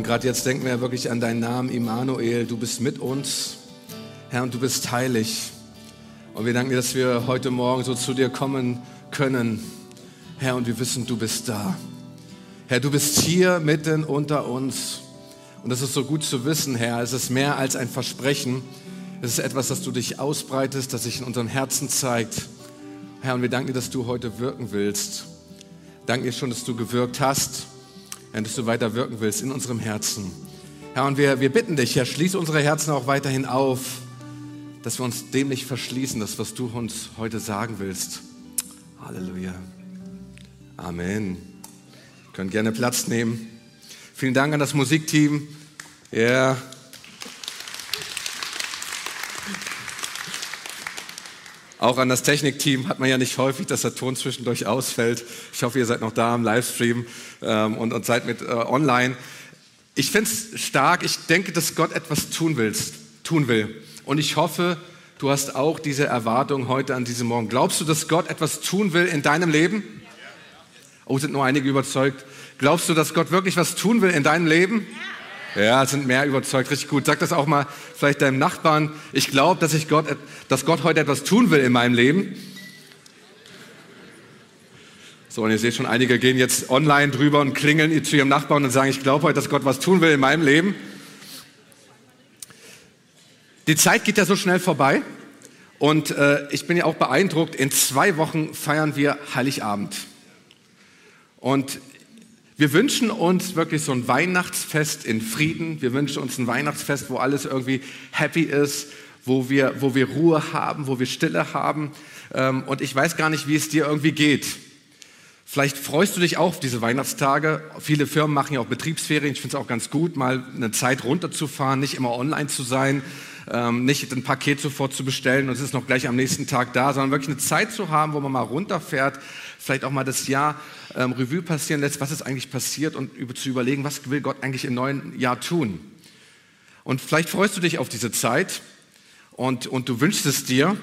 Und gerade jetzt denken wir wirklich an deinen Namen, Immanuel. Du bist mit uns, Herr, und du bist heilig. Und wir danken dir, dass wir heute Morgen so zu dir kommen können, Herr, und wir wissen, du bist da. Herr, du bist hier mitten unter uns. Und das ist so gut zu wissen, Herr. Es ist mehr als ein Versprechen. Es ist etwas, das du dich ausbreitest, das sich in unseren Herzen zeigt. Herr, und wir danken dir, dass du heute wirken willst. Danke dir schon, dass du gewirkt hast dass du weiter wirken willst in unserem Herzen. Herr, und wir, wir bitten dich, Herr, schließ unsere Herzen auch weiterhin auf, dass wir uns dem nicht verschließen, das, was du uns heute sagen willst. Halleluja. Amen. Ihr könnt gerne Platz nehmen. Vielen Dank an das Musikteam. Ja. Yeah. Auch an das Technikteam hat man ja nicht häufig, dass der Ton zwischendurch ausfällt. Ich hoffe, ihr seid noch da im Livestream ähm, und, und, seid mit äh, online. Ich finde es stark. Ich denke, dass Gott etwas tun, willst, tun will. Und ich hoffe, du hast auch diese Erwartung heute an diesem Morgen. Glaubst du, dass Gott etwas tun will in deinem Leben? Oh, sind nur einige überzeugt. Glaubst du, dass Gott wirklich was tun will in deinem Leben? Ja. Ja, sind mehr überzeugt, richtig gut. Sag das auch mal vielleicht deinem Nachbarn. Ich glaube, dass, Gott, dass Gott heute etwas tun will in meinem Leben. So, und ihr seht schon, einige gehen jetzt online drüber und klingeln zu ihrem Nachbarn und sagen, ich glaube heute, dass Gott was tun will in meinem Leben. Die Zeit geht ja so schnell vorbei und äh, ich bin ja auch beeindruckt, in zwei Wochen feiern wir Heiligabend. Und wir wünschen uns wirklich so ein Weihnachtsfest in Frieden. Wir wünschen uns ein Weihnachtsfest, wo alles irgendwie happy ist, wo wir, wo wir Ruhe haben, wo wir Stille haben. Ähm, und ich weiß gar nicht, wie es dir irgendwie geht. Vielleicht freust du dich auch auf diese Weihnachtstage. Viele Firmen machen ja auch Betriebsferien. Ich finde es auch ganz gut, mal eine Zeit runterzufahren, nicht immer online zu sein, ähm, nicht ein Paket sofort zu bestellen und es ist noch gleich am nächsten Tag da, sondern wirklich eine Zeit zu haben, wo man mal runterfährt, vielleicht auch mal das Jahr ähm, Revue passieren lässt, was ist eigentlich passiert und über, zu überlegen, was will Gott eigentlich im neuen Jahr tun. Und vielleicht freust du dich auf diese Zeit und, und du wünschst es dir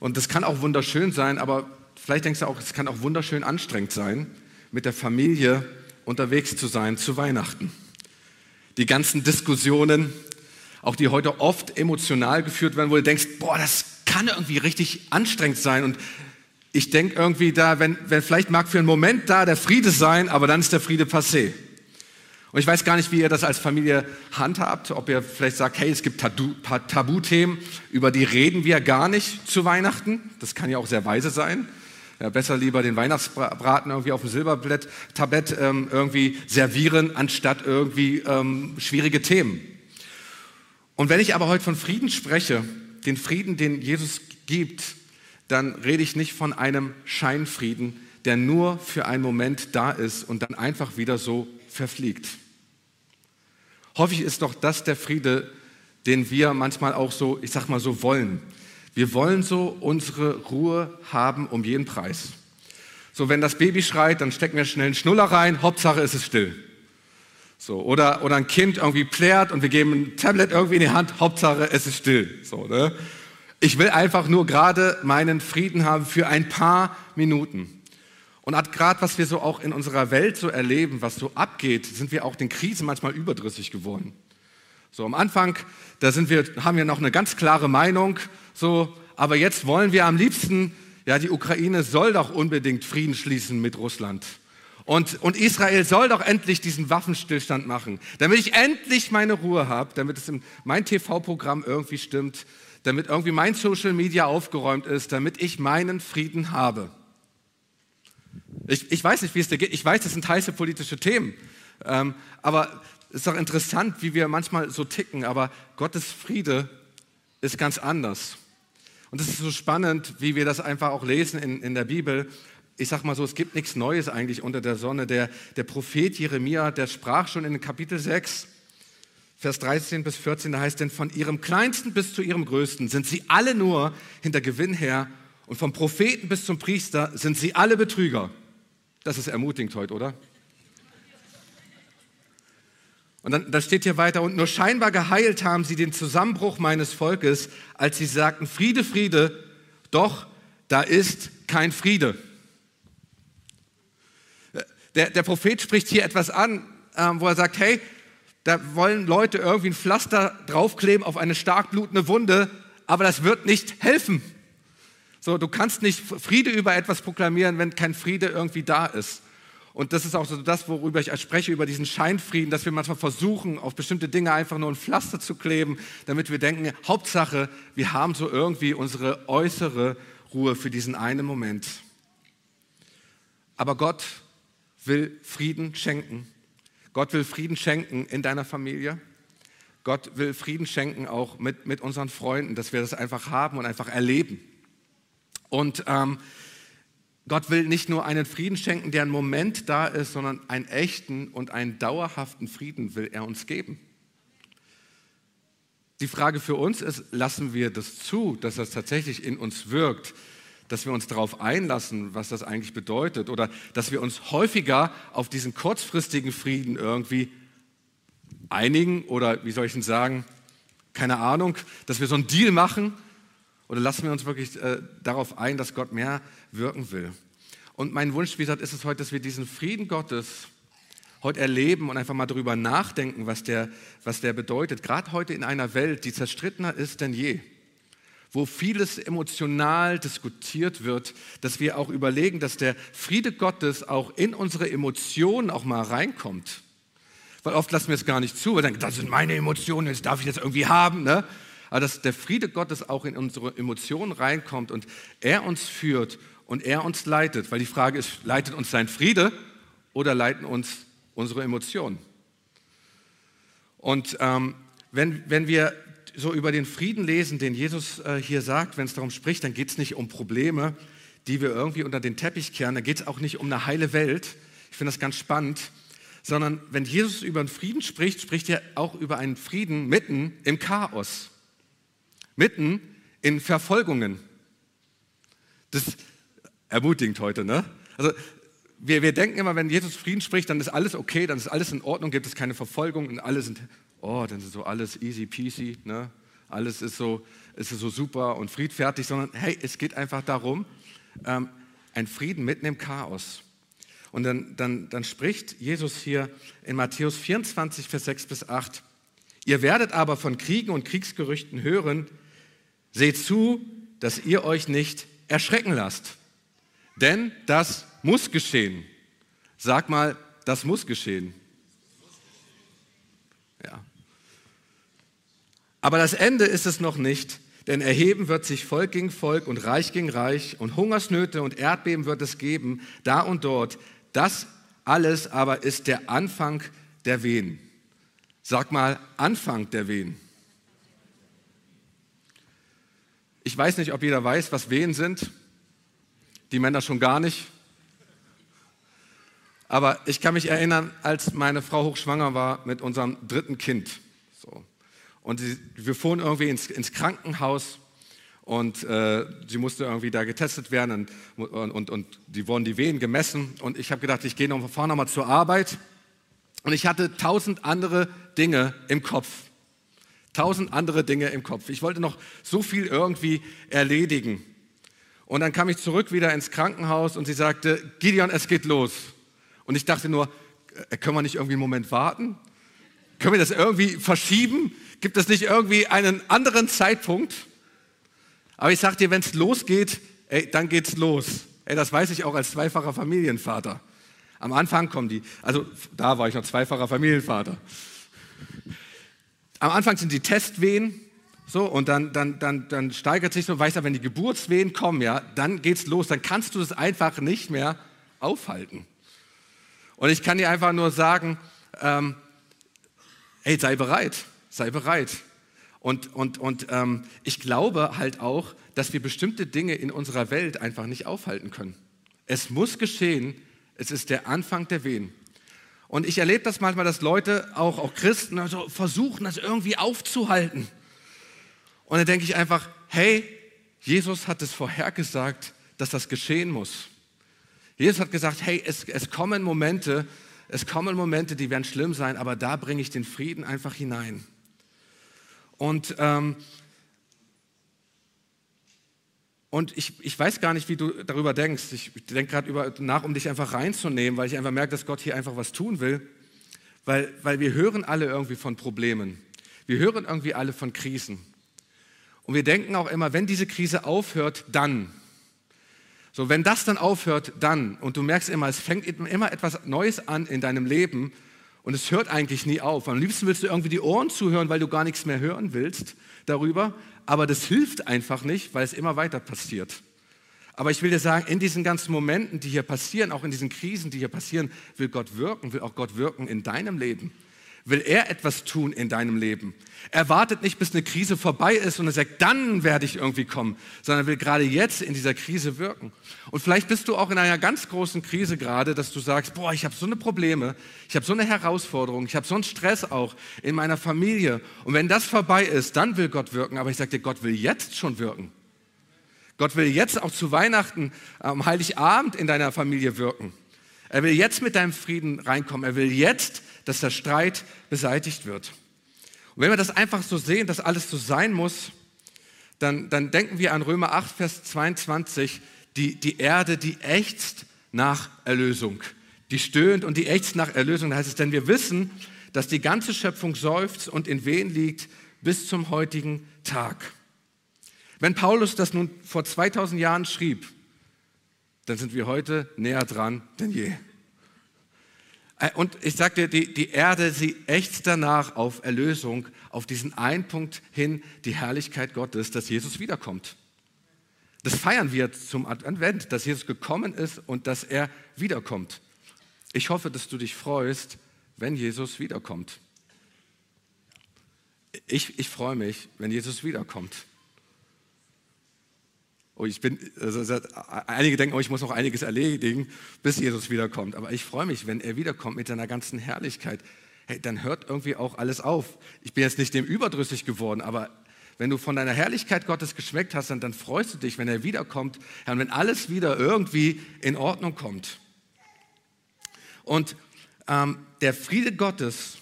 und das kann auch wunderschön sein, aber vielleicht denkst du auch, es kann auch wunderschön anstrengend sein, mit der Familie unterwegs zu sein zu Weihnachten. Die ganzen Diskussionen, auch die heute oft emotional geführt werden, wo du denkst, boah, das kann irgendwie richtig anstrengend sein und ich denke irgendwie da, wenn, wenn vielleicht mag für einen Moment da der Friede sein, aber dann ist der Friede passé. Und ich weiß gar nicht, wie ihr das als Familie handhabt, ob ihr vielleicht sagt, hey, es gibt Tabuthemen, über die reden wir gar nicht zu Weihnachten. Das kann ja auch sehr weise sein. Ja, besser lieber den Weihnachtsbraten irgendwie auf dem Silbertablett ähm, irgendwie servieren, anstatt irgendwie ähm, schwierige Themen. Und wenn ich aber heute von Frieden spreche, den Frieden, den Jesus gibt, dann rede ich nicht von einem Scheinfrieden, der nur für einen Moment da ist und dann einfach wieder so verfliegt. Häufig ist doch das der Friede, den wir manchmal auch so, ich sag mal so wollen. Wir wollen so unsere Ruhe haben um jeden Preis. So, wenn das Baby schreit, dann stecken wir schnell einen Schnuller rein, Hauptsache ist es still. So, oder, oder ein Kind irgendwie plärt und wir geben ein Tablet irgendwie in die Hand, Hauptsache es ist still. So, ne? Ich will einfach nur gerade meinen Frieden haben für ein paar Minuten. Und gerade was wir so auch in unserer Welt so erleben, was so abgeht, sind wir auch den Krisen manchmal überdrüssig geworden. So am Anfang, da sind wir, haben wir noch eine ganz klare Meinung, so, aber jetzt wollen wir am liebsten, ja, die Ukraine soll doch unbedingt Frieden schließen mit Russland. Und, und Israel soll doch endlich diesen Waffenstillstand machen, damit ich endlich meine Ruhe habe, damit es in mein TV-Programm irgendwie stimmt, damit irgendwie mein Social Media aufgeräumt ist, damit ich meinen Frieden habe. Ich, ich weiß nicht, wie es dir geht. Ich weiß, das sind heiße politische Themen. Ähm, aber es ist doch interessant, wie wir manchmal so ticken. Aber Gottes Friede ist ganz anders. Und es ist so spannend, wie wir das einfach auch lesen in, in der Bibel. Ich sag mal so, es gibt nichts Neues eigentlich unter der Sonne. Der, der Prophet Jeremia, der sprach schon in Kapitel 6, Vers 13 bis 14, da heißt denn, von ihrem kleinsten bis zu ihrem größten sind sie alle nur hinter Gewinn her und vom Propheten bis zum Priester sind sie alle Betrüger. Das ist ermutigend heute, oder? Und dann da steht hier weiter, und nur scheinbar geheilt haben sie den Zusammenbruch meines Volkes, als sie sagten, Friede, Friede, doch da ist kein Friede. Der, der Prophet spricht hier etwas an, ähm, wo er sagt, hey, Da wollen Leute irgendwie ein Pflaster draufkleben auf eine stark blutende Wunde, aber das wird nicht helfen. So, du kannst nicht Friede über etwas proklamieren, wenn kein Friede irgendwie da ist. Und das ist auch so das, worüber ich spreche, über diesen Scheinfrieden, dass wir manchmal versuchen, auf bestimmte Dinge einfach nur ein Pflaster zu kleben, damit wir denken, Hauptsache, wir haben so irgendwie unsere äußere Ruhe für diesen einen Moment. Aber Gott will Frieden schenken. Gott will Frieden schenken in deiner Familie. Gott will Frieden schenken auch mit, mit unseren Freunden, dass wir das einfach haben und einfach erleben. Und ähm, Gott will nicht nur einen Frieden schenken, der einen Moment da ist, sondern einen echten und einen dauerhaften Frieden will er uns geben. Die Frage für uns ist, lassen wir das zu, dass das tatsächlich in uns wirkt, dass wir uns darauf einlassen, was das eigentlich bedeutet, oder dass wir uns häufiger auf diesen kurzfristigen Frieden irgendwie einigen, oder wie soll ich denn sagen, keine Ahnung, dass wir so einen Deal machen, oder lassen wir uns wirklich äh, darauf ein, dass Gott mehr wirken will. Und mein Wunsch, wie gesagt, ist es heute, dass wir diesen Frieden Gottes heute erleben und einfach mal darüber nachdenken, was der, was der bedeutet. Gerade heute in einer Welt, die zerstrittener ist denn je wo vieles emotional diskutiert wird, dass wir auch überlegen, dass der Friede Gottes auch in unsere Emotionen auch mal reinkommt. Weil oft lassen wir es gar nicht zu, weil wir denken, das sind meine Emotionen, das darf ich jetzt irgendwie haben. Ne? Aber dass der Friede Gottes auch in unsere Emotionen reinkommt und er uns führt und er uns leitet. Weil die Frage ist, leitet uns sein Friede oder leiten uns unsere Emotionen? Und ähm, wenn, wenn wir so über den Frieden lesen, den Jesus äh, hier sagt, wenn es darum spricht, dann geht es nicht um Probleme, die wir irgendwie unter den Teppich kehren. Da geht es auch nicht um eine heile Welt. Ich finde das ganz spannend. Sondern wenn Jesus über den Frieden spricht, spricht er auch über einen Frieden mitten im Chaos. Mitten in Verfolgungen. Das ist ermutigend heute, ne? Also wir, wir denken immer, wenn Jesus Frieden spricht, dann ist alles okay, dann ist alles in Ordnung, gibt es keine Verfolgung und alle sind oh, dann ist so alles easy peasy, ne? alles ist so, ist so super und friedfertig, sondern hey, es geht einfach darum, ähm, ein Frieden mitten im Chaos. Und dann, dann, dann spricht Jesus hier in Matthäus 24, Vers 6 bis 8, ihr werdet aber von Kriegen und Kriegsgerüchten hören, seht zu, dass ihr euch nicht erschrecken lasst. Denn das muss geschehen. Sag mal, das muss geschehen. Aber das Ende ist es noch nicht, denn erheben wird sich Volk gegen Volk und Reich gegen Reich und Hungersnöte und Erdbeben wird es geben, da und dort. Das alles aber ist der Anfang der Wehen. Sag mal, Anfang der Wehen. Ich weiß nicht, ob jeder weiß, was Wehen sind. Die Männer schon gar nicht. Aber ich kann mich erinnern, als meine Frau hochschwanger war mit unserem dritten Kind. Und sie, wir fuhren irgendwie ins, ins Krankenhaus und äh, sie musste irgendwie da getestet werden und, und, und, und die wurden die Wehen gemessen. Und ich habe gedacht, ich gehe noch vorne mal zur Arbeit. Und ich hatte tausend andere Dinge im Kopf. Tausend andere Dinge im Kopf. Ich wollte noch so viel irgendwie erledigen. Und dann kam ich zurück wieder ins Krankenhaus und sie sagte, Gideon, es geht los. Und ich dachte nur, äh, können wir nicht irgendwie einen Moment warten? Können wir das irgendwie verschieben? Gibt es nicht irgendwie einen anderen Zeitpunkt? Aber ich sage dir, wenn es losgeht, ey, dann geht's los. Ey, das weiß ich auch als zweifacher Familienvater. Am Anfang kommen die, also da war ich noch zweifacher Familienvater. Am Anfang sind die Testwehen, so, und dann, dann, dann, dann steigert sich so, weißt du, wenn die Geburtswehen kommen, ja, dann geht's los, dann kannst du es einfach nicht mehr aufhalten. Und ich kann dir einfach nur sagen, ähm, hey, sei bereit, sei bereit. Und, und, und ähm, ich glaube halt auch, dass wir bestimmte Dinge in unserer Welt einfach nicht aufhalten können. Es muss geschehen, es ist der Anfang der Wehen. Und ich erlebe das manchmal, dass Leute, auch, auch Christen, also versuchen, das irgendwie aufzuhalten. Und dann denke ich einfach, hey, Jesus hat es vorhergesagt, dass das geschehen muss. Jesus hat gesagt, hey, es, es kommen Momente, es kommen Momente, die werden schlimm sein, aber da bringe ich den Frieden einfach hinein. Und, ähm, und ich, ich weiß gar nicht, wie du darüber denkst. Ich denke gerade nach, um dich einfach reinzunehmen, weil ich einfach merke, dass Gott hier einfach was tun will. weil, weil wir hören alle irgendwie von Problemen. Wir hören irgendwie alle von Krisen. Und wir denken auch immer, wenn diese Krise aufhört, dann. So, wenn das dann aufhört, dann. Und du merkst immer, es fängt immer etwas Neues an in deinem Leben und es hört eigentlich nie auf. Am liebsten willst du irgendwie die Ohren zuhören, weil du gar nichts mehr hören willst darüber. Aber das hilft einfach nicht, weil es immer weiter passiert. Aber ich will dir sagen, in diesen ganzen Momenten, die hier passieren, auch in diesen Krisen, die hier passieren, will Gott wirken, will auch Gott wirken in deinem Leben will er etwas tun in deinem Leben. Er wartet nicht, bis eine Krise vorbei ist und er sagt, dann werde ich irgendwie kommen, sondern will gerade jetzt in dieser Krise wirken. Und vielleicht bist du auch in einer ganz großen Krise gerade, dass du sagst, boah, ich habe so eine Probleme, ich habe so eine Herausforderung, ich habe so einen Stress auch in meiner Familie. Und wenn das vorbei ist, dann will Gott wirken. Aber ich sage dir, Gott will jetzt schon wirken. Gott will jetzt auch zu Weihnachten, am Heiligabend in deiner Familie wirken. Er will jetzt mit deinem Frieden reinkommen. Er will jetzt dass der Streit beseitigt wird. Und wenn wir das einfach so sehen, dass alles so sein muss, dann, dann denken wir an Römer 8, Vers 22, die, die Erde, die ächzt nach Erlösung. Die stöhnt und die ächzt nach Erlösung. Da heißt es, denn wir wissen, dass die ganze Schöpfung seufzt und in Wehen liegt bis zum heutigen Tag. Wenn Paulus das nun vor 2000 Jahren schrieb, dann sind wir heute näher dran denn je. Äh, und ich sagte, die, die Erde, sie ächzt danach auf Erlösung, auf diesen einen Punkt hin, die Herrlichkeit Gottes, dass Jesus wiederkommt. Das feiern wir zum Advent, dass Jesus gekommen ist und dass er wiederkommt. Ich hoffe, dass du dich freust, wenn Jesus wiederkommt. Ich, ich freue mich, wenn Jesus wiederkommt. Oh, ich bin, also, einige denken, oh, ich muss noch einiges erledigen, bis Jesus wiederkommt. Aber ich freue mich, wenn er wiederkommt mit seiner ganzen Herrlichkeit. Hey, dann hört irgendwie auch alles auf. Ich bin jetzt nicht dem überdrüssig geworden, aber wenn du von deiner Herrlichkeit Gottes geschmeckt hast, dann, dann freust du dich, wenn er wiederkommt, und wenn alles wieder irgendwie in Ordnung kommt. Und ähm, der Friede Gottes,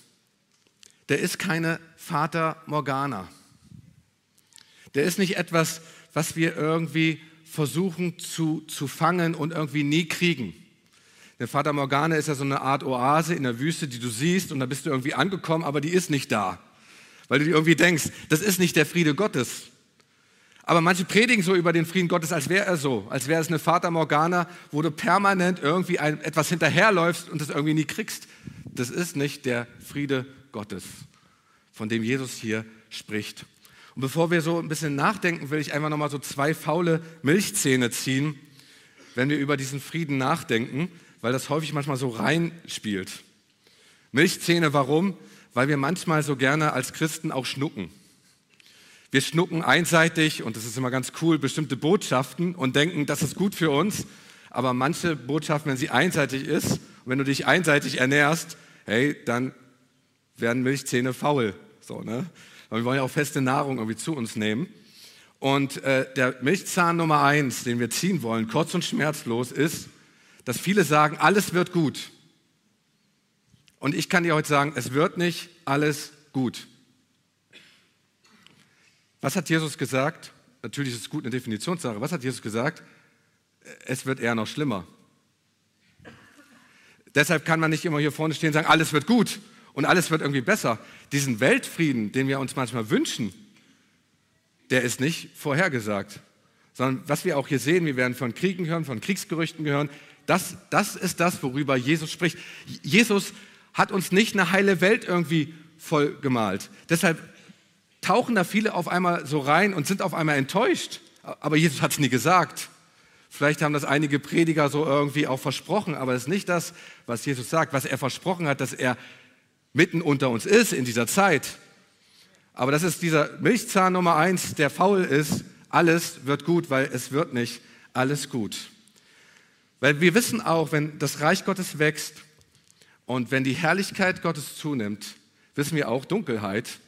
der ist keine Vater Morgana. Der ist nicht etwas, was wir irgendwie versuchen zu, zu fangen und irgendwie nie kriegen. Der Vater Morgane ist ja so eine Art Oase in der Wüste, die du siehst und da bist du irgendwie angekommen, aber die ist nicht da. Weil du dir irgendwie denkst, das ist nicht der Friede Gottes. Aber manche predigen so über den Frieden Gottes, als wäre er so, als wäre es eine Vater Morgana, wo du permanent irgendwie ein, etwas hinterherläufst und das irgendwie nie kriegst. Das ist nicht der Friede Gottes, von dem Jesus hier spricht. Und bevor wir so ein bisschen nachdenken, will ich einfach nochmal so zwei faule Milchzähne ziehen, wenn wir über diesen Frieden nachdenken, weil das häufig manchmal so reinspielt. Milchzähne, warum? Weil wir manchmal so gerne als Christen auch schnucken. Wir schnucken einseitig, und das ist immer ganz cool, bestimmte Botschaften und denken, das ist gut für uns. Aber manche Botschaften, wenn sie einseitig ist, und wenn du dich einseitig ernährst, hey, dann werden Milchzähne faul. So, ne? Aber wir wollen ja auch feste Nahrung irgendwie zu uns nehmen. Und äh, der Milchzahn Nummer eins, den wir ziehen wollen, kurz und schmerzlos, ist, dass viele sagen, alles wird gut. Und ich kann dir heute sagen, es wird nicht alles gut. Was hat Jesus gesagt? Natürlich ist es gut eine Definitionssache. Was hat Jesus gesagt? Es wird eher noch schlimmer. Deshalb kann man nicht immer hier vorne stehen und sagen, alles wird gut und alles wird irgendwie besser. Diesen Weltfrieden, den wir uns manchmal wünschen, der ist nicht vorhergesagt. Sondern was wir auch hier sehen, wir werden von Kriegen hören, von Kriegsgerüchten hören, das, das ist das, worüber Jesus spricht. Jesus hat uns nicht eine heile Welt irgendwie voll gemalt. Deshalb tauchen da viele auf einmal so rein und sind auf einmal enttäuscht. Aber Jesus hat es nie gesagt. Vielleicht haben das einige Prediger so irgendwie auch versprochen, aber es ist nicht das, was Jesus sagt. Was er versprochen hat, dass er mitten unter uns ist in dieser Zeit. Aber das ist dieser Milchzahn Nummer eins, der faul ist. Alles wird gut, weil es wird nicht alles gut. Weil wir wissen auch, wenn das Reich Gottes wächst und wenn die Herrlichkeit Gottes zunimmt, wissen wir auch, Dunkelheit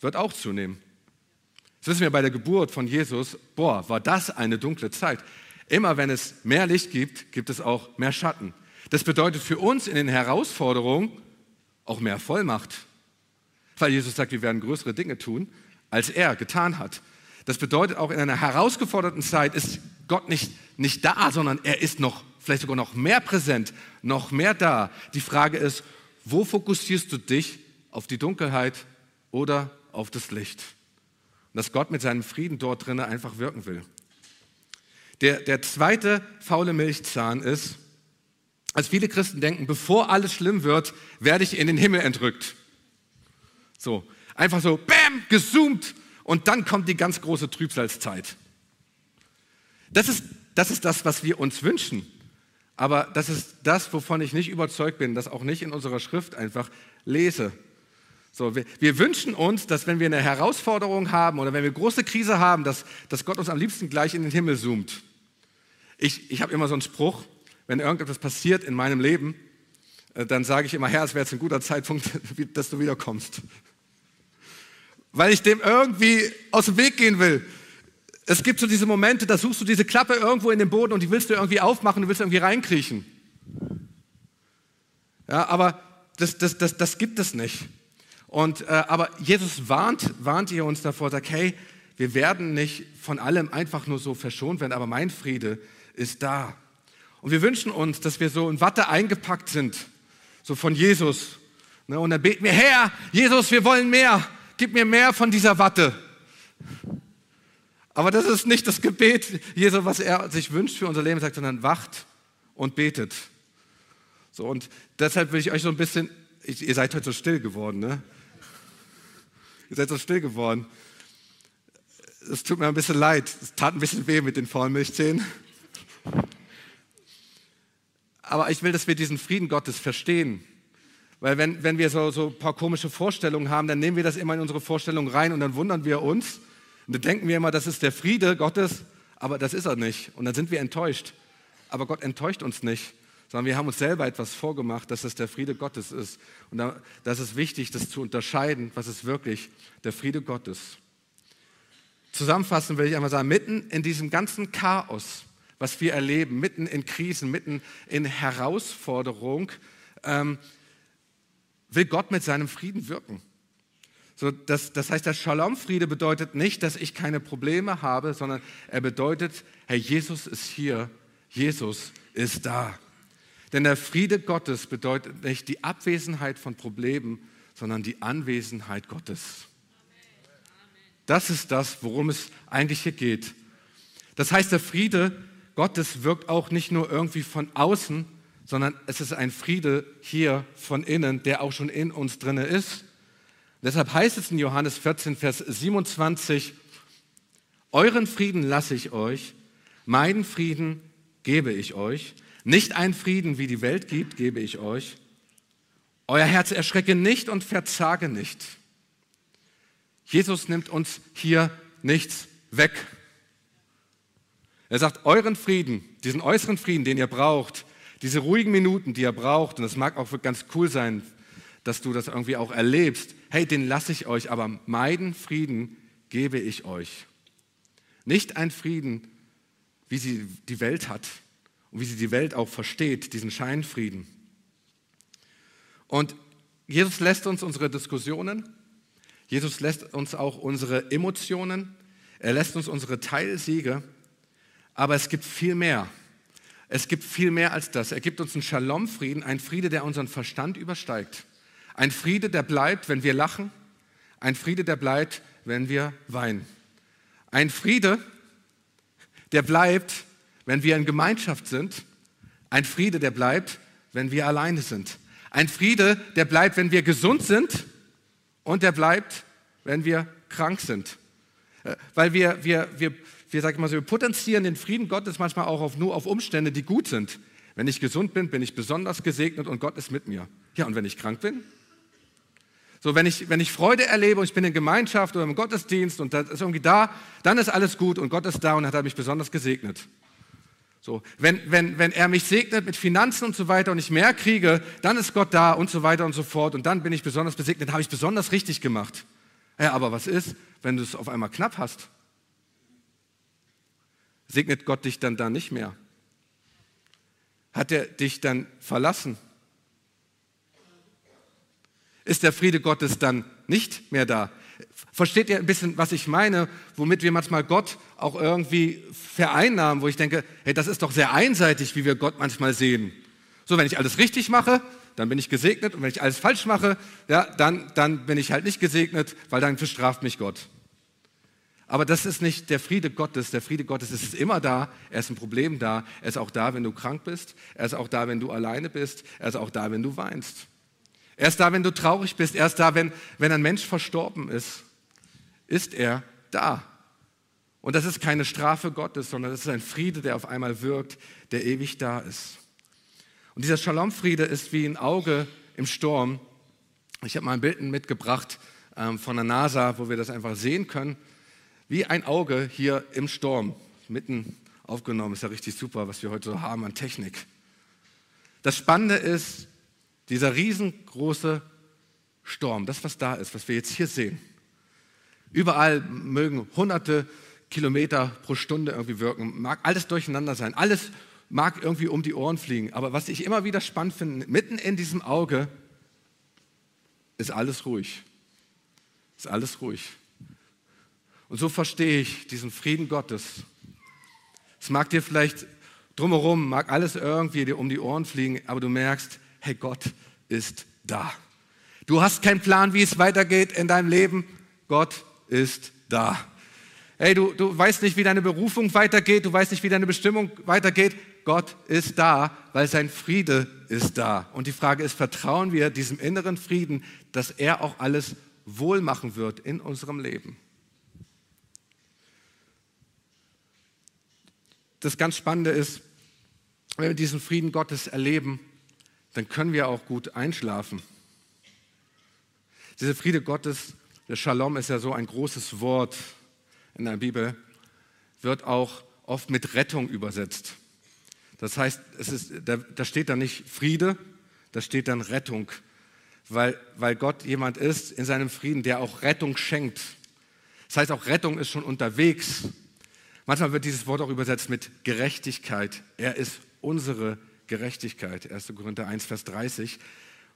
wird auch zunehmen. Das wissen wir bei der Geburt von Jesus. Boah, war das eine dunkle Zeit. Immer wenn es mehr Licht gibt, gibt es auch mehr Schatten. Das bedeutet für uns in den Herausforderungen, auch mehr Vollmacht. Weil Jesus sagt, wir werden größere Dinge tun, als er getan hat. Das bedeutet auch in einer herausgeforderten Zeit ist Gott nicht, nicht da, sondern er ist noch, vielleicht sogar noch mehr präsent, noch mehr da. Die Frage ist, Wo fokussierst du dich? Auf die Dunkelheit oder auf das Licht? Und dass Gott mit seinem Frieden dort drinnen einfach wirken will. Der, der zweite faule Milchzahn ist, als viele Christen denken, bevor alles schlimm wird, werde ich in den Himmel entrückt. So, einfach so, bam, gezoomt und dann kommt die ganz große Trübsalzeit. Das ist, das ist das, was wir uns wünschen. Aber das ist das, wovon ich nicht überzeugt bin, das auch nicht in unserer Schrift einfach lese. So, wir, wir, wünschen uns, dass wenn wir eine Herausforderung haben oder wenn wir große Krise haben, dass, dass Gott uns am liebsten gleich in den Himmel zoomt. Ich, ich habe immer so einen Spruch, wenn irgendetwas passiert in meinem Leben, äh, dann sage ich immer, Herr, es wäre jetzt ein guter Zeitpunkt, dass du wiederkommst. Weil ich dem irgendwie aus dem Weg gehen will. Es gibt so diese Momente, da suchst du diese Klappe irgendwo in den Boden und die willst du irgendwie aufmachen, du willst irgendwie reinkriechen. Ja, aber das, das, das, das gibt es nicht. Und, äh, aber Jesus warnt, warnt ihr uns davor, sagt, hey, wir werden nicht von allem einfach nur so verschont werden, aber mein Friede ist da. Und wir wünschen uns, dass wir so in Watte eingepackt sind, so von Jesus. Ne, und dann beten wir, Herr, Jesus, wir wollen mehr, gib mir mehr von dieser Watte. Aber das ist nicht das Gebet Jesu, was er sich wünscht für unser Leben, sagt, sondern wacht und betet. So, und deshalb will ich euch so ein bisschen, ich, ihr seid heute so still geworden, ne? Ihr seid so still geworden. Es tut mir ein bisschen leid. Es tat ein bisschen weh mit den faulen Milchzähnen. Aber ich will, dass wir diesen Frieden Gottes verstehen. Weil wenn, wenn wir so, so ein paar komische Vorstellungen haben, dann nehmen wir das immer in unsere Vorstellung rein und dann wundern wir uns und dann denken wir immer, das ist der Friede Gottes, aber das ist er nicht. Und dann sind wir enttäuscht. Aber Gott enttäuscht uns nicht, sondern wir haben uns selber etwas vorgemacht, dass es der Friede Gottes ist. Und da, das ist wichtig, das zu unterscheiden, was ist wirklich der Friede Gottes. Zusammenfassend will ich einmal sagen, mitten in diesem ganzen Chaos, was wir erleben, mitten in Krisen, mitten in Herausforderung, ähm, will Gott mit seinem Frieden wirken. So, das, das heißt, der Shalom-Friede bedeutet nicht, dass ich keine Probleme habe, sondern er bedeutet, Herr Jesus ist hier, Jesus ist da. Denn der Friede Gottes bedeutet nicht die Abwesenheit von Problemen, sondern die Anwesenheit Gottes. Das ist das, worum es eigentlich hier geht. Das heißt, der Friede Gottes wirkt auch nicht nur irgendwie von außen, sondern es ist ein Friede hier von innen, der auch schon in uns drinne ist. Deshalb heißt es in Johannes 14, Vers 27, Euren Frieden lasse ich euch, meinen Frieden gebe ich euch. Nicht einen Frieden, wie die Welt gibt, gebe ich euch. Euer Herz erschrecke nicht und verzage nicht. Jesus nimmt uns hier nichts weg. Er sagt, euren Frieden, diesen äußeren Frieden, den ihr braucht, diese ruhigen Minuten, die ihr braucht, und das mag auch ganz cool sein, dass du das irgendwie auch erlebst, hey, den lasse ich euch, aber meinen Frieden gebe ich euch. Nicht ein Frieden, wie sie die Welt hat und wie sie die Welt auch versteht, diesen Scheinfrieden. Und Jesus lässt uns unsere Diskussionen, Jesus lässt uns auch unsere Emotionen, er lässt uns unsere Teilsiege, aber es gibt viel mehr. Es gibt viel mehr als das. Er gibt uns einen Shalom-Frieden, einen Friede, der unseren Verstand übersteigt. Ein Friede, der bleibt, wenn wir lachen. Ein Friede, der bleibt, wenn wir weinen. Ein Friede, der bleibt, wenn wir in Gemeinschaft sind. Ein Friede, der bleibt, wenn wir alleine sind. Ein Friede, der bleibt, wenn wir gesund sind. Und der bleibt, wenn wir krank sind. Äh, weil wir, wir, wir, wir, sag ich mal so, wir potenzieren den Frieden Gottes manchmal auch auf, nur auf Umstände, die gut sind. Wenn ich gesund bin, bin ich besonders gesegnet und Gott ist mit mir. Ja, und wenn ich krank bin, so, wenn ich, wenn ich Freude erlebe und ich bin in Gemeinschaft oder im Gottesdienst und das ist irgendwie da, dann ist alles gut und Gott ist da und hat er mich besonders gesegnet. So, wenn, wenn, wenn er mich segnet mit Finanzen und so weiter und ich mehr kriege, dann ist Gott da und so weiter und so fort und dann bin ich besonders besegnet, habe ich besonders richtig gemacht. Ja, aber was ist, wenn du es auf einmal knapp hast? Segnet Gott dich dann da nicht mehr? Hat er dich dann verlassen? ist der Friede Gottes dann nicht mehr da. Versteht ihr ein bisschen, was ich meine, womit wir manchmal Gott auch irgendwie vereinnahmen, wo ich denke, hey, das ist doch sehr einseitig, wie wir Gott manchmal sehen. So, wenn ich alles richtig mache, dann bin ich gesegnet. Und wenn ich alles falsch mache, ja, dann, dann bin ich halt nicht gesegnet, weil dann bestraft mich Gott. Aber das ist nicht der Friede Gottes. Der Friede Gottes ist immer da. Er ist ein Problem da. Er ist auch da, wenn du krank bist. Er ist auch da, wenn du alleine bist. Er ist auch da, wenn du weinst. Er ist da, wenn du traurig bist. Er ist da, wenn, wenn ein Mensch verstorben ist. Ist er da. Und das ist keine Strafe Gottes, sondern das ist ein Friede, der auf einmal wirkt, der ewig da ist. Und dieser Shalom-Friede ist wie ein Auge im Sturm. Ich habe mal ein Bild mitgebracht ähm, von der NASA, wo wir das einfach sehen können wie ein Auge hier im Sturm, mitten aufgenommen. Ist ja richtig super, was wir heute haben an Technik. Das Spannende ist, dieser riesengroße Sturm, das, was da ist, was wir jetzt hier sehen. Überall mögen hunderte Kilometer pro Stunde irgendwie wirken, mag alles durcheinander sein, alles mag irgendwie um die Ohren fliegen. Aber was ich immer wieder spannend finde, mitten in diesem Auge ist alles ruhig. Ist alles ruhig. Und so verstehe ich diesen Frieden Gottes. Es mag dir vielleicht drumherum, mag alles irgendwie dir um die Ohren fliegen, aber du merkst, hey, Gott ist da. Du hast keinen Plan, wie es weitergeht in deinem Leben. Gott ist da. Hey, du, du weißt nicht, wie deine Berufung weitergeht, du weißt nicht, wie deine Bestimmung weitergeht. Gott ist da, weil sein Friede ist da. Und die Frage ist, vertrauen wir diesem inneren Frieden, dass er auch alles wohl machen wird in unserem Leben? Das ganz Spannende ist, wenn wir diesen Frieden Gottes erleben, dann können wir auch gut einschlafen. Dieser Friede Gottes, der Shalom ist ja so ein großes Wort in der Bibel, wird auch oft mit Rettung übersetzt. Das heißt, es ist, da, da steht dann nicht Friede, da steht dann Rettung, weil, weil Gott jemand ist in seinem Frieden, der auch Rettung schenkt. Das heißt, auch Rettung ist schon unterwegs. Manchmal wird dieses Wort auch übersetzt mit Gerechtigkeit. Er ist unsere Gerechtigkeit. 1. Korinther 1, Vers 30,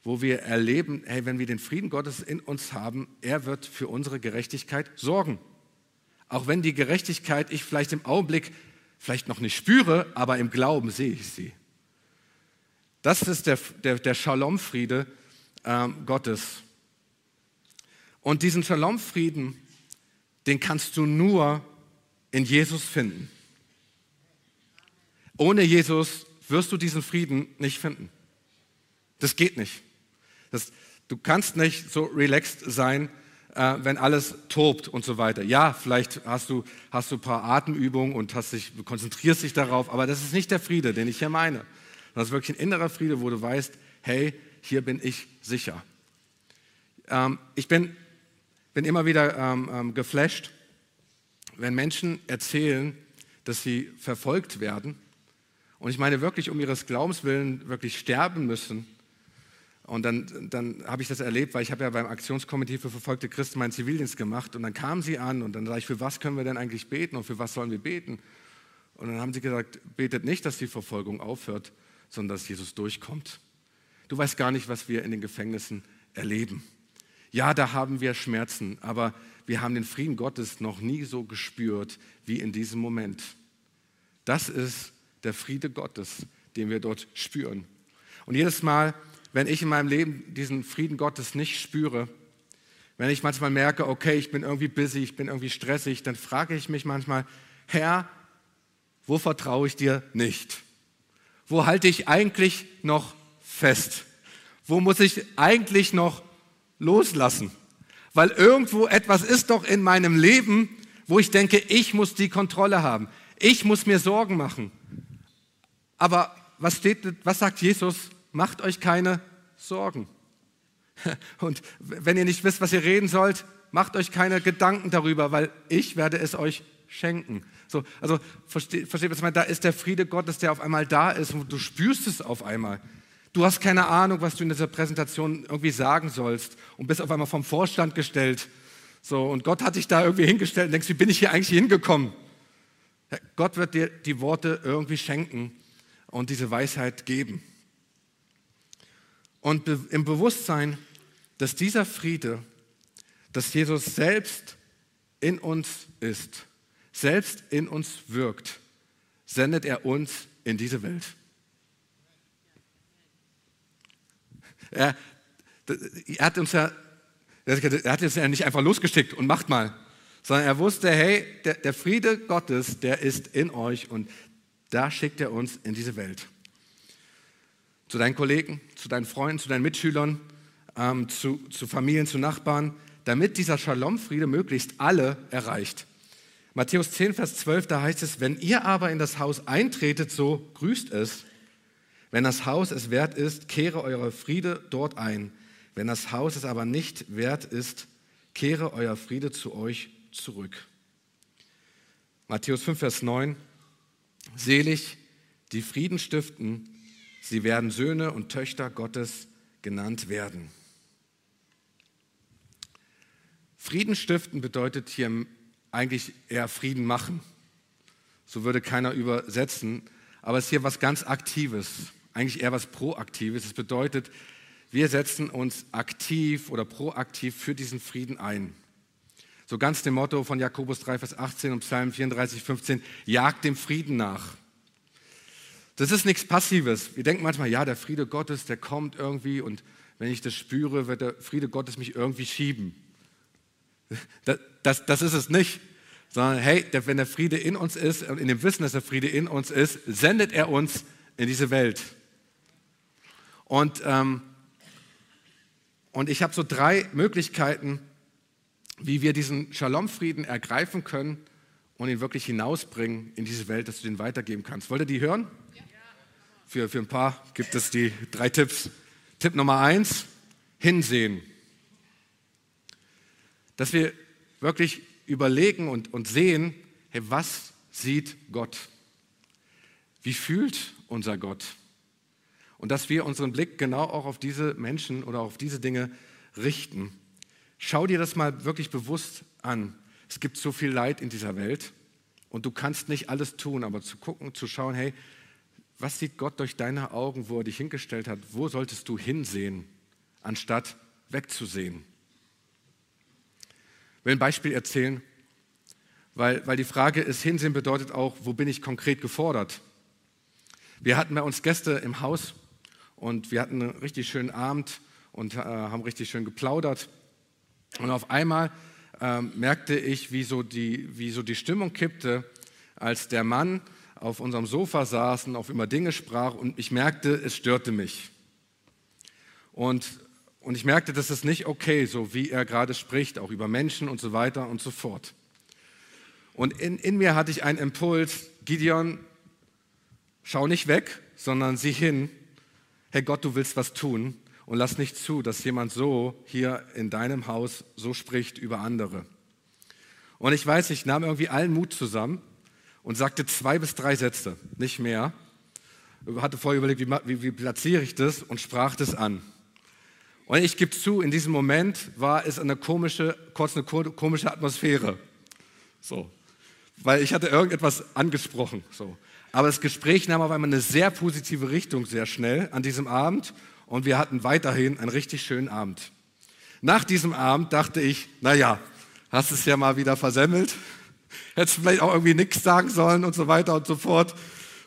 wo wir erleben, hey, wenn wir den Frieden Gottes in uns haben, er wird für unsere Gerechtigkeit sorgen. Auch wenn die Gerechtigkeit ich vielleicht im Augenblick vielleicht noch nicht spüre, aber im Glauben sehe ich sie. Das ist der, der, der Shalom-Friede ähm, Gottes. Und diesen Shalom-Frieden, den kannst du nur in Jesus finden. Ohne Jesus wirst du diesen Frieden nicht finden. Das geht nicht. Das, du kannst nicht so relaxed sein, äh, wenn alles tobt und so weiter. Ja, vielleicht hast du, hast du ein paar Atemübungen und hast dich, konzentrierst dich darauf, aber das ist nicht der Friede, den ich hier meine. Das ist wirklich ein innerer Friede, wo du weißt, hey, hier bin ich sicher. Ähm, ich bin, bin immer wieder ähm, ähm geflasht wenn Menschen erzählen, dass sie verfolgt werden, und ich meine wirklich um ihres Glaubens willen wirklich sterben müssen, und dann, dann habe ich das erlebt, weil ich habe ja beim Aktionskomitee für verfolgte Christen meinen Zivildienst gemacht und dann kamen sie an und dann sage ich, für was können wir denn eigentlich beten und für was sollen wir beten? Und dann haben sie gesagt, betet nicht, dass die Verfolgung aufhört, sondern dass Jesus durchkommt. Du weißt gar nicht, was wir in den Gefängnissen erleben. Ja, da haben wir Schmerzen, aber wir haben den Frieden Gottes noch nie so gespürt wie in diesem Moment. Das ist der Friede Gottes, den wir dort spüren. Und jedes Mal, wenn ich in meinem Leben diesen Frieden Gottes nicht spüre, wenn ich manchmal merke, okay, ich bin irgendwie busy, ich bin irgendwie stressig, dann frage ich mich manchmal, Herr, wo vertraue ich dir nicht? Wo halte ich eigentlich noch fest? Wo muss ich eigentlich noch loslassen? Weil irgendwo etwas ist doch in meinem Leben, wo ich denke, ich muss die Kontrolle haben. Ich muss mir Sorgen machen. Aber was, steht, was sagt Jesus? Macht euch keine Sorgen. Und wenn ihr nicht wisst, was ihr reden sollt, macht euch keine Gedanken darüber, weil ich werde es euch schenken. So, also versteht, versteht was ich meine? Da ist der Friede Gottes, der auf einmal da ist und du spürst es auf einmal. Du hast keine Ahnung, was du in dieser Präsentation irgendwie sagen sollst und bist auf einmal vom Vorstand gestellt. So, und Gott hat dich da irgendwie hingestellt und denkst, wie bin ich hier eigentlich hingekommen? Gott wird dir die Worte irgendwie schenken und diese Weisheit geben. Und im Bewusstsein, dass dieser Friede, dass Jesus selbst in uns ist, selbst in uns wirkt, sendet er uns in diese Welt. Er, er hat uns ja, er hat uns ja nicht einfach losgeschickt und macht mal, sondern er wusste, hey, der, der Friede Gottes, der ist in euch und da schickt er uns in diese Welt. Zu deinen Kollegen, zu deinen Freunden, zu deinen Mitschülern, ähm, zu, zu Familien, zu Nachbarn, damit dieser Shalom-Friede möglichst alle erreicht. Matthäus 10, Vers 12, da heißt es, wenn ihr aber in das Haus eintretet, so grüßt es. Wenn das Haus es wert ist, kehre eure Friede dort ein. Wenn das Haus es aber nicht wert ist, kehre euer Friede zu euch zurück. Matthäus 5, Vers 9. Selig, die Frieden stiften, sie werden Söhne und Töchter Gottes genannt werden. Frieden stiften bedeutet hier eigentlich eher Frieden machen. So würde keiner übersetzen, aber es ist hier was ganz Aktives, eigentlich eher was Proaktives. Es bedeutet, wir setzen uns aktiv oder proaktiv für diesen Frieden ein. So ganz dem Motto von Jakobus 3, Vers 18 und Psalm 34, 15, jagt dem Frieden nach. Das ist nichts Passives. Wir denken manchmal, ja, der Friede Gottes, der kommt irgendwie und wenn ich das spüre, wird der Friede Gottes mich irgendwie schieben. Das, das, das ist es nicht, sondern hey, wenn der Friede in uns ist und in dem Wissen, dass der Friede in uns ist, sendet er uns in diese Welt. Und, ähm, und ich habe so drei Möglichkeiten, wie wir diesen Shalom-Frieden ergreifen können und ihn wirklich hinausbringen in diese Welt, dass du den weitergeben kannst. Wollt ihr die hören? Ja. Für, für ein paar gibt es die drei Tipps. Tipp Nummer eins, hinsehen. Dass wir wirklich überlegen und, und sehen, hey, was sieht Gott? Wie fühlt unser Gott? Und dass wir unseren Blick genau auch auf diese Menschen oder auf diese Dinge richten Schau dir das mal wirklich bewusst an. Es gibt so viel Leid in dieser Welt und du kannst nicht alles tun, aber zu gucken, zu schauen, hey, was sieht Gott durch deine Augen, wo er dich hingestellt hat? Wo solltest du hinsehen, anstatt wegzusehen? Ich will ein Beispiel erzählen, weil, weil die Frage ist, hinsehen bedeutet auch, wo bin ich konkret gefordert? Wir hatten bei uns Gäste im Haus und wir hatten einen richtig schönen Abend und äh, haben richtig schön geplaudert. Und auf einmal ähm, merkte ich, wie so, die, wie so die Stimmung kippte, als der Mann auf unserem Sofa saß und auf immer Dinge sprach und ich merkte, es störte mich. Und, und ich merkte, das ist nicht okay, so wie er gerade spricht, auch über Menschen und so weiter und so fort. Und in, in mir hatte ich einen Impuls, Gideon, schau nicht weg, sondern sieh hin, Herr Gott, du willst was tun und lass nicht zu, dass jemand so hier in deinem Haus so spricht über andere. Und ich weiß, ich nahm irgendwie allen Mut zusammen und sagte zwei bis drei Sätze, nicht mehr. Hatte vorher überlegt, wie, wie, wie platziere ich das und sprach das an. Und ich gebe zu, in diesem Moment war es eine komische, kurz eine komische Atmosphäre. So. Weil ich hatte irgendetwas angesprochen. So. Aber das Gespräch nahm auf einmal eine sehr positive Richtung sehr schnell an diesem Abend und wir hatten weiterhin einen richtig schönen Abend. Nach diesem Abend dachte ich, naja, hast es ja mal wieder versemmelt, hättest vielleicht auch irgendwie nichts sagen sollen und so weiter und so fort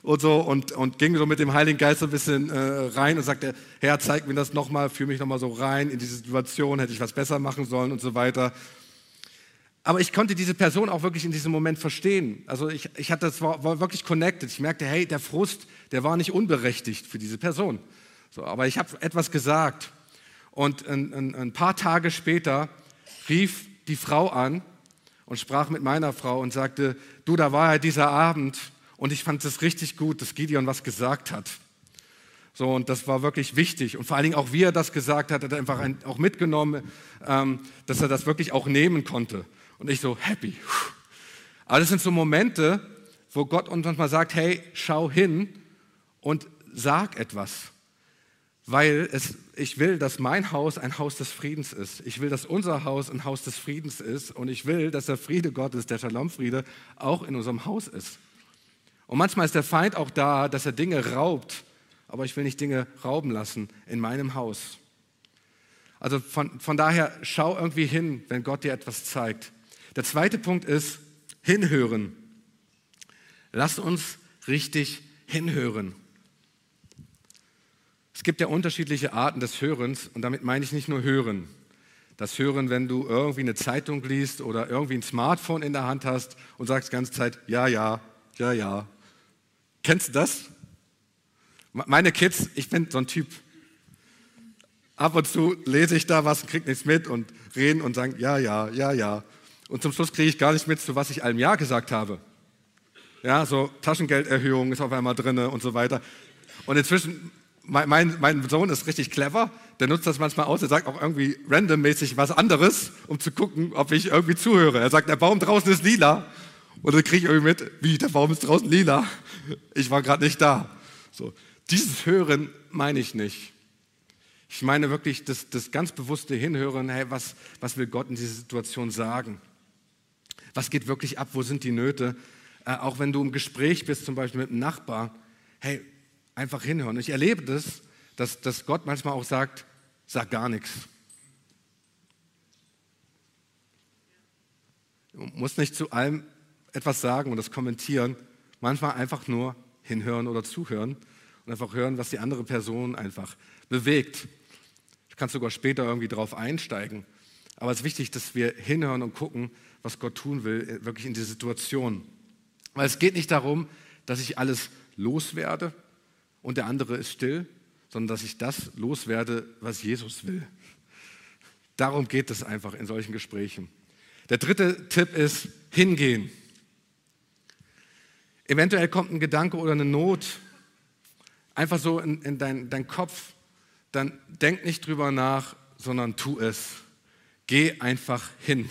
und so und, und ging so mit dem Heiligen Geist so ein bisschen äh, rein und sagte, Herr, zeig mir das nochmal, führe mich nochmal so rein in diese Situation, hätte ich was besser machen sollen und so weiter. Aber ich konnte diese Person auch wirklich in diesem Moment verstehen. Also ich, ich hatte, das war, war wirklich connected. Ich merkte, hey, der Frust, der war nicht unberechtigt für diese Person. So, aber ich habe etwas gesagt. Und ein, ein, ein paar Tage später rief die Frau an und sprach mit meiner Frau und sagte, du, da war ja dieser Abend und ich fand es richtig gut, dass Gideon was gesagt hat. So, und das war wirklich wichtig. Und vor allen Dingen auch, wie er das gesagt hat, hat er einfach ein, auch mitgenommen, ähm, dass er das wirklich auch nehmen konnte. Und ich so, happy. Aber das sind so Momente, wo Gott uns manchmal sagt, hey, schau hin und sag etwas weil es, ich will, dass mein Haus ein Haus des Friedens ist. Ich will, dass unser Haus ein Haus des Friedens ist und ich will, dass der Friede Gottes, der Shalom-Friede, auch in unserem Haus ist. Und manchmal ist der Feind auch da, dass er Dinge raubt, aber ich will nicht Dinge rauben lassen in meinem Haus. Also von, von daher schau irgendwie hin, wenn Gott dir etwas zeigt. Der zweite Punkt ist hinhören. Lass uns richtig hinhören. gibt ja unterschiedliche Arten des Hörens und damit meine ich nicht nur Hören. Das Hören, wenn du irgendwie eine Zeitung liest oder irgendwie ein Smartphone in der Hand hast und sagst die ganze Zeit, ja, ja, ja, ja. Kennst du das? Meine Kids, ich bin so ein Typ. Ab und zu lese ich da was, krieg nichts mit und reden und sagen, ja, ja, ja, ja. Und zum Schluss kriege ich gar nicht mit, zu was ich allem Ja gesagt habe. Ja, so Taschengelderhöhung ist auf einmal drin und so weiter. Und inzwischen, mein, mein, mein, Sohn ist richtig clever, der nutzt das manchmal aus, er sagt auch irgendwie randommäßig was anderes, um zu gucken, ob ich irgendwie zuhöre. Er sagt, der Baum draußen ist lila. Und dann kriege ich irgendwie mit, wie, der Baum ist draußen lila. Ich war gerade nicht da. So. Dieses Hören meine ich nicht. Ich meine wirklich das, das ganz bewusste Hinhören, hey, was, was will Gott in dieser Situation sagen? Was geht wirklich ab? Wo sind die Nöte? Äh, auch wenn du im Gespräch bist, zum Beispiel mit einem Nachbar, hey, einfach hinhören. Ich erlebe das, dass, dass Gott manchmal auch sagt, sag gar nichts. Du musst nicht zu allem etwas sagen und das kommentieren, manchmal einfach nur hinhören oder zuhören und einfach hören, was die andere Person einfach bewegt. Du kannst sogar später irgendwie drauf einsteigen. Aber es ist wichtig, dass wir hinhören und gucken, was Gott tun will, äh, wirklich in die Situation. Weil es geht nicht darum, dass ich alles loswerde und der andere ist still, sondern dass ich das loswerde, was Jesus will. Darum geht es einfach in solchen Gesprächen. Der dritte Tipp ist hingehen. Eventuell kommt ein Gedanke oder eine Not einfach so in, in deinen dein Kopf, dann denk nicht drüber nach, sondern tu es. Geh einfach hin.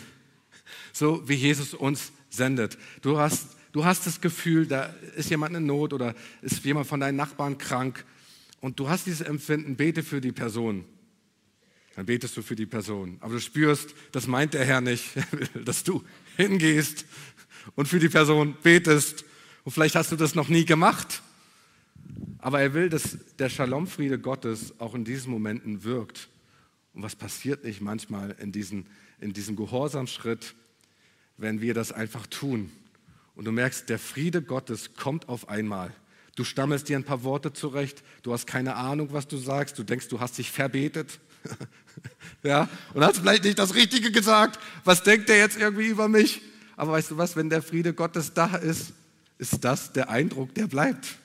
So wie Jesus uns sendet. Du hast, du hast das Gefühl, da ist jemand in Not oder ist jemand von deinen Nachbarn krank und du hast dieses Empfinden, bete für die Person. Dann betest du für die Person. Aber du spürst, das meint der Herr nicht, dass du hingehst und für die Person betest. Und vielleicht hast du das noch nie gemacht. Aber er will, dass der Shalom-Friede Gottes auch in diesen Momenten wirkt. Und was passiert nicht manchmal in, diesen, in diesem Gehorsamschritt, wenn wir das einfach tun? Und du merkst, der Friede Gottes kommt auf einmal. Du stammelst dir ein paar Worte zurecht, du hast keine Ahnung, was du sagst, du denkst, du hast dich verbetet. ja, und hast vielleicht nicht das Richtige gesagt. Was denkt der jetzt irgendwie über mich? Aber weißt du was, wenn der Friede Gottes da ist, ist das der Eindruck, der bleibt.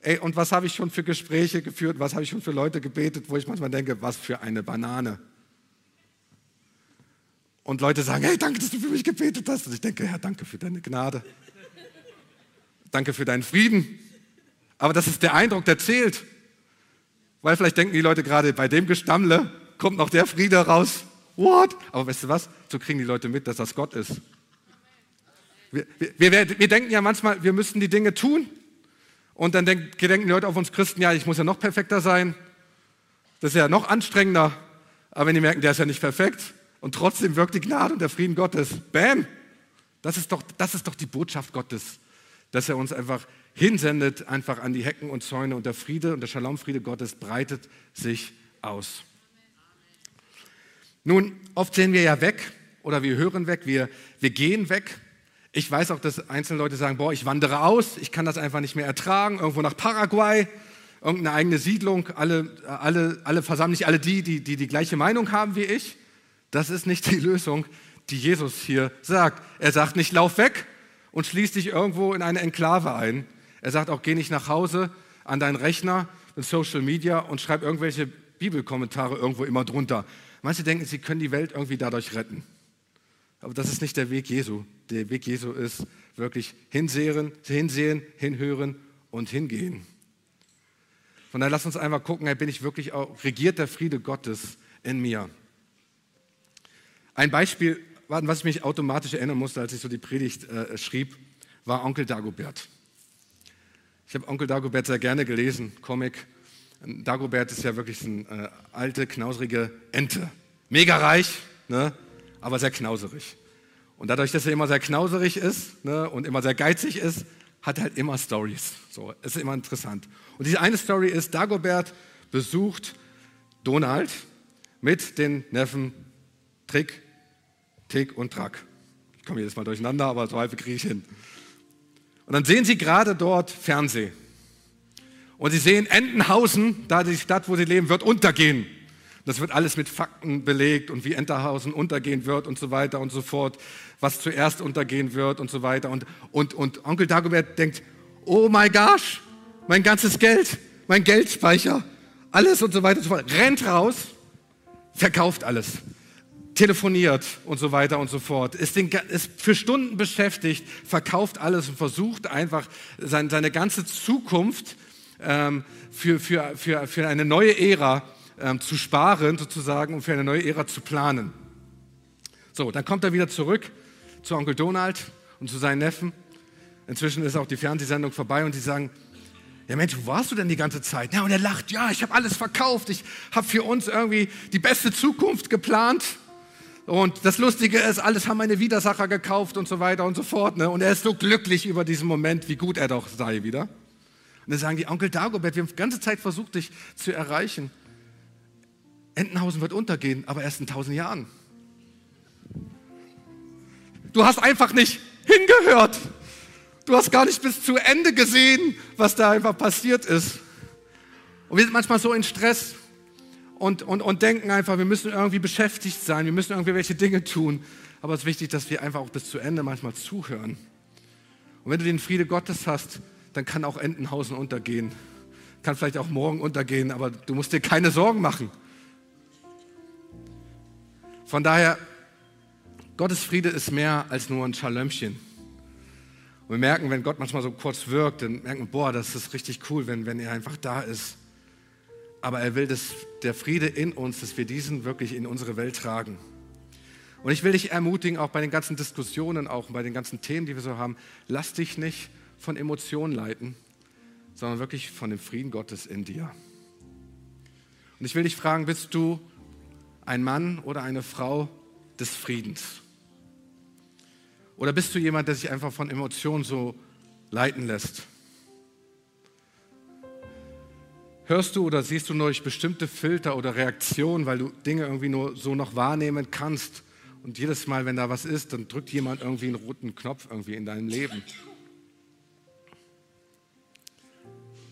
Ey, und was habe ich schon für Gespräche geführt, was habe ich schon für Leute gebetet, wo ich manchmal denke, was für eine Banane. Und Leute sagen, hey, danke, dass du für mich gebetet hast. Und ich denke, Herr, danke für deine Gnade. Danke für deinen Frieden. Aber das ist der Eindruck, der zählt. Weil vielleicht denken die Leute gerade, bei dem Gestammle kommt noch der Friede raus. What? Aber weißt du was? So kriegen die Leute mit, dass das Gott ist. Wir, wir, wir, wir denken ja manchmal, wir müssten die Dinge tun. Und dann denk, denken die Leute auf uns Christen, ja, ich muss ja noch perfekter sein. Das ist ja noch anstrengender. Aber wenn die merken, der ist ja nicht perfekt und trotzdem wirkt die Gnade und der Frieden Gottes, bam, das ist doch, das ist doch die Botschaft Gottes, dass er uns einfach hinsendet, einfach an die Hecken und Zäune und der Friede und der Shalom-Friede Gottes breitet sich aus. Nun, oft sehen wir ja weg oder wir hören weg, wir, wir gehen weg ich weiß auch, dass einzelne Leute sagen, boah, ich wandere aus, ich kann das einfach nicht mehr ertragen, irgendwo nach Paraguay, irgendeine eigene Siedlung, alle, alle, alle versammeln sich alle die, die, die die gleiche Meinung haben wie ich. Das ist nicht die Lösung, die Jesus hier sagt. Er sagt nicht, lauf weg und schließ dich irgendwo in eine Enklave ein. Er sagt auch, geh nicht nach Hause an deinen Rechner mit Social Media und schreib irgendwelche Bibelkommentare irgendwo immer drunter. Manche denken, sie können die Welt irgendwie dadurch retten. Aber das ist nicht der Weg Jesu. Der Weg Jesu ist wirklich hinsehen, hinsehen, hinhören und hingehen. Von daher lass uns einmal gucken, bin ich wirklich auch, regiert der Friede Gottes in mir? Ein Beispiel, was ich mich automatisch erinnern musste, als ich so die Predigt äh, schrieb, war Onkel Dagobert. Ich habe Onkel Dagobert sehr gerne gelesen, Comic. Dagobert ist ja wirklich eine äh, alte, knausrige Ente. Mega reich, ne? aber sehr knauserig. Und dadurch, dass er immer sehr knauserig ist ne, und immer sehr geizig ist, hat er halt immer Stories. So, ist immer interessant. Und diese eine Story ist, Dagobert besucht Donald mit den Neffen Trick, Tick und Track. Ich komme jedes Mal durcheinander, aber halb kriege ich hin. Und dann sehen sie gerade dort Fernsehen. Und sie sehen, Entenhausen, da die Stadt, wo sie leben, wird untergehen. Das wird alles mit Fakten belegt und wie Entenhausen untergehen wird und so weiter und so fort, was zuerst untergehen wird und so weiter. Und, und, und Onkel Dagobert denkt, oh my gosh, mein ganzes Geld, mein Geldspeicher, alles und so weiter und so fort. Rennt raus, verkauft alles, telefoniert und so weiter und so fort, ist, den, ist für Stunden beschäftigt, verkauft alles und versucht einfach seine, seine ganze Zukunft ähm, für, für, für, für eine neue Ära ähm, zu sparen, sozusagen, und für eine neue Ära zu planen. So, dann kommt er wieder zurück zu Onkel Donald und zu seinen Neffen. Inzwischen ist auch die Fernsehsendung vorbei und sie sagen, ja Mensch, wo warst du denn die ganze Zeit? Ja, und er lacht, ja, ich habe alles verkauft, ich habe für uns irgendwie die beste Zukunft geplant. Und das Lustige ist, alles haben meine Widersacher gekauft und so weiter und so fort. Ne? Und er ist so glücklich über diesen Moment, wie gut er doch sei wieder. Und dann sagen die, Onkel Dagobert, wir haben die ganze Zeit versucht, dich zu erreichen. Entenhausen wird untergehen, aber erst in tausend Jahren. Du hast einfach nicht hingehört. Du hast gar nicht bis zu Ende gesehen, was da einfach passiert ist. Und wir sind manchmal so in Stress und, und, und denken einfach, wir müssen irgendwie beschäftigt sein, wir müssen irgendwie welche Dinge tun. Aber es ist wichtig, dass wir einfach auch bis zu Ende manchmal zuhören. Und wenn du den Friede Gottes hast, dann kann auch Entenhausen untergehen. Kann vielleicht auch morgen untergehen, aber du musst dir keine Sorgen machen. Von daher, Gottes Friede ist mehr als nur ein Schalömchen. Und wir merken, wenn Gott manchmal so kurz wirkt, dann merken wir, boah, das ist richtig cool, wenn, wenn er einfach da ist. Aber er will, dass der Friede in uns, dass wir diesen wirklich in unsere Welt tragen. Und ich will dich ermutigen, auch bei den ganzen Diskussionen, auch bei den ganzen Themen, die wir so haben, lass dich nicht von Emotionen leiten, sondern wirklich von dem Frieden Gottes in dir. Und ich will dich fragen, bist du ein Mann oder eine Frau des Friedens? Oder bist du jemand, der sich einfach von Emotionen so leiten lässt? Hörst du oder siehst du durch bestimmte Filter oder Reaktionen, weil du Dinge irgendwie nur so noch wahrnehmen kannst und jedes Mal, wenn da was ist, dann drückt jemand irgendwie einen roten Knopf irgendwie in deinem Leben?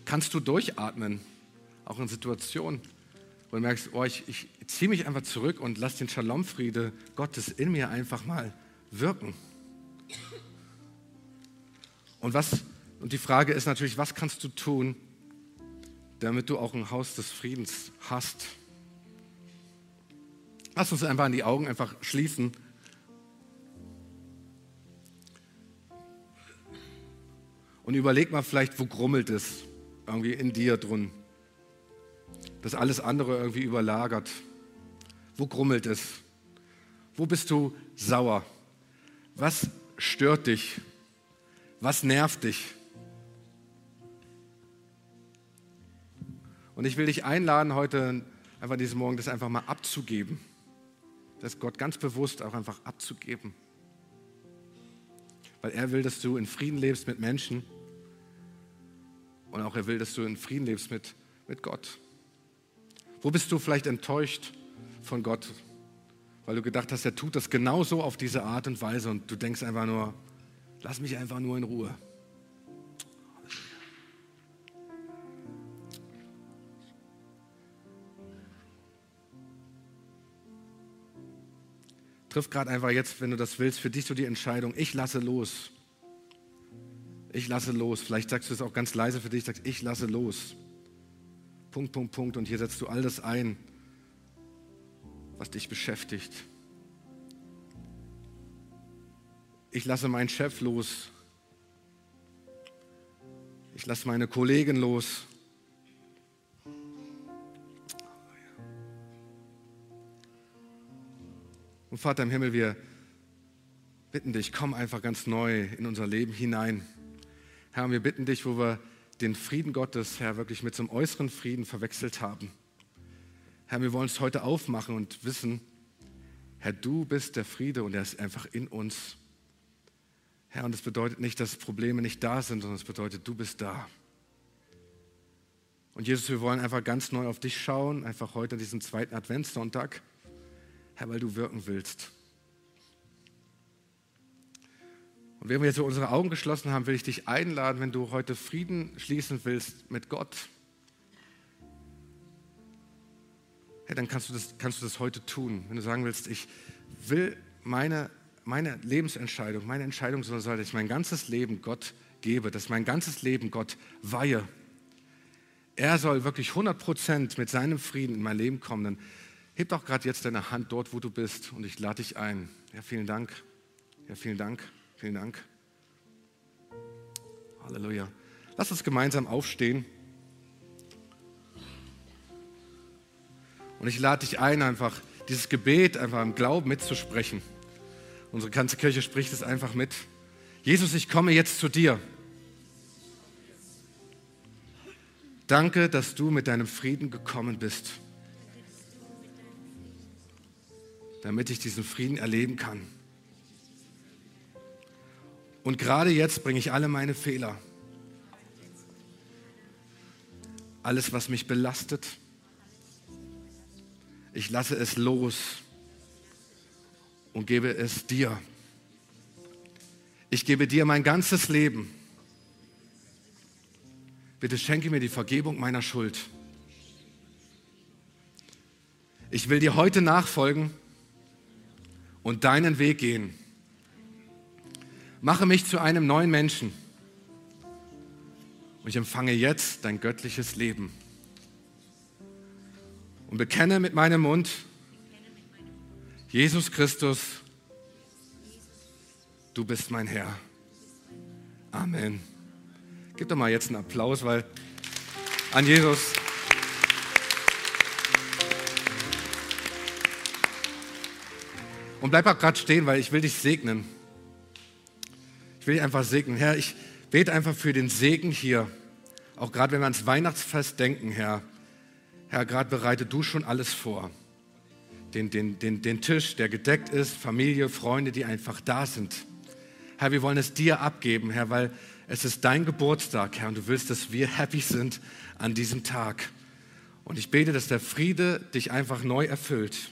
Kannst du durchatmen, auch in Situationen, wo du merkst, oh, ich, ich ziehe mich einfach zurück und lass den Shalom-Friede Gottes in mir einfach mal wirken. Und, was, und die Frage ist natürlich, was kannst du tun, damit du auch ein Haus des Friedens hast? Lass uns einfach an die Augen einfach schließen. Und überleg mal vielleicht, wo grummelt es irgendwie in dir drin das alles andere irgendwie überlagert? Wo grummelt es? Wo bist du sauer? Was stört dich? Was nervt dich? Und ich will dich einladen, heute einfach diesen Morgen das einfach mal abzugeben. Das Gott ganz bewusst auch einfach abzugeben. Weil er will, dass du in Frieden lebst mit Menschen. Und auch er will, dass du in Frieden lebst mit, mit Gott. Wo bist du vielleicht enttäuscht von Gott, weil du gedacht hast, er tut das genauso auf diese Art und Weise und du denkst einfach nur, lass mich einfach nur in Ruhe. Triff gerade einfach jetzt, wenn du das willst, für dich so die Entscheidung, ich lasse los. Ich lasse los. Vielleicht sagst du es auch ganz leise für dich, sagst, ich lasse los. Punkt, Punkt, Punkt. Und hier setzt du all das ein, was dich beschäftigt. Ich lasse meinen Chef los. Ich lasse meine Kollegen los. Und Vater im Himmel, wir bitten dich, komm einfach ganz neu in unser Leben hinein. Herr, wir bitten dich, wo wir den Frieden Gottes, Herr, wirklich mit zum äußeren Frieden verwechselt haben. Herr, wir wollen es heute aufmachen und wissen, Herr, du bist der Friede und er ist einfach in uns. Herr, und das bedeutet nicht, dass Probleme nicht da sind, sondern es bedeutet, du bist da. Und Jesus, wir wollen einfach ganz neu auf dich schauen, einfach heute an diesem zweiten Adventssonntag, Herr, weil du wirken willst. Und wenn wir jetzt so unsere Augen geschlossen haben, will ich dich einladen, wenn du heute Frieden schließen willst mit Gott. Hey, dann kannst du, das, kannst du das heute tun. Wenn du sagen willst, ich will meine, meine Lebensentscheidung, meine Entscheidung soll sein, dass ich mein ganzes Leben Gott gebe, dass mein ganzes Leben Gott weihe. Er soll wirklich 100% mit seinem Frieden in mein Leben kommen. Dann heb doch gerade jetzt deine Hand dort, wo du bist und ich lade dich ein. Ja, vielen Dank. Ja, vielen Dank. Vielen Dank. Halleluja. Lass uns gemeinsam aufstehen. Und ich lade dich ein, einfach dieses Gebet einfach im Glauben mitzusprechen. Unsere ganze Kirche spricht es einfach mit. Jesus, ich komme jetzt zu dir. Danke, dass du mit deinem Frieden gekommen bist, damit ich diesen Frieden erleben kann. Und gerade jetzt bringe ich alle meine Fehler, alles, was mich belastet, ich lasse es los und gebe es dir. Ich gebe dir mein ganzes Leben. Bitte schenke mir die Vergebung meiner Schuld. Ich will dir heute nachfolgen und deinen Weg gehen. Mache mich zu einem neuen Menschen und ich empfange jetzt dein göttliches Leben und bekenne mit meinem Mund, Jesus Christus, du bist mein Herr. Amen. Gib doch mal jetzt einen Applaus, weil an Jesus. Und bleib auch gerade stehen, weil ich will dich segnen. Ich will dich einfach segnen. Herr, ich bete einfach für den Segen hier. Auch gerade wenn wir ans Weihnachtsfest denken, Herr. Herr, gerade bereite du schon alles vor. Den, den, den, den Tisch, der gedeckt ist, Familie, Freunde, die einfach da sind. Herr, wir wollen es dir abgeben, Herr, weil es ist dein Geburtstag, Herr, und du willst, dass wir happy sind an diesem Tag. Und ich bete, dass der Friede dich einfach neu erfüllt.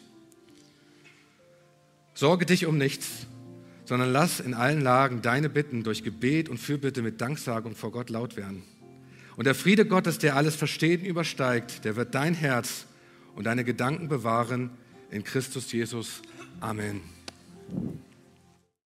Sorge dich um nichts, sondern lass in allen Lagen deine Bitten durch Gebet und Fürbitte mit Danksagung vor Gott laut werden. Und der Friede Gottes, der alles Verstehen übersteigt, der wird dein Herz und deine Gedanken bewahren in Christus Jesus. Amen.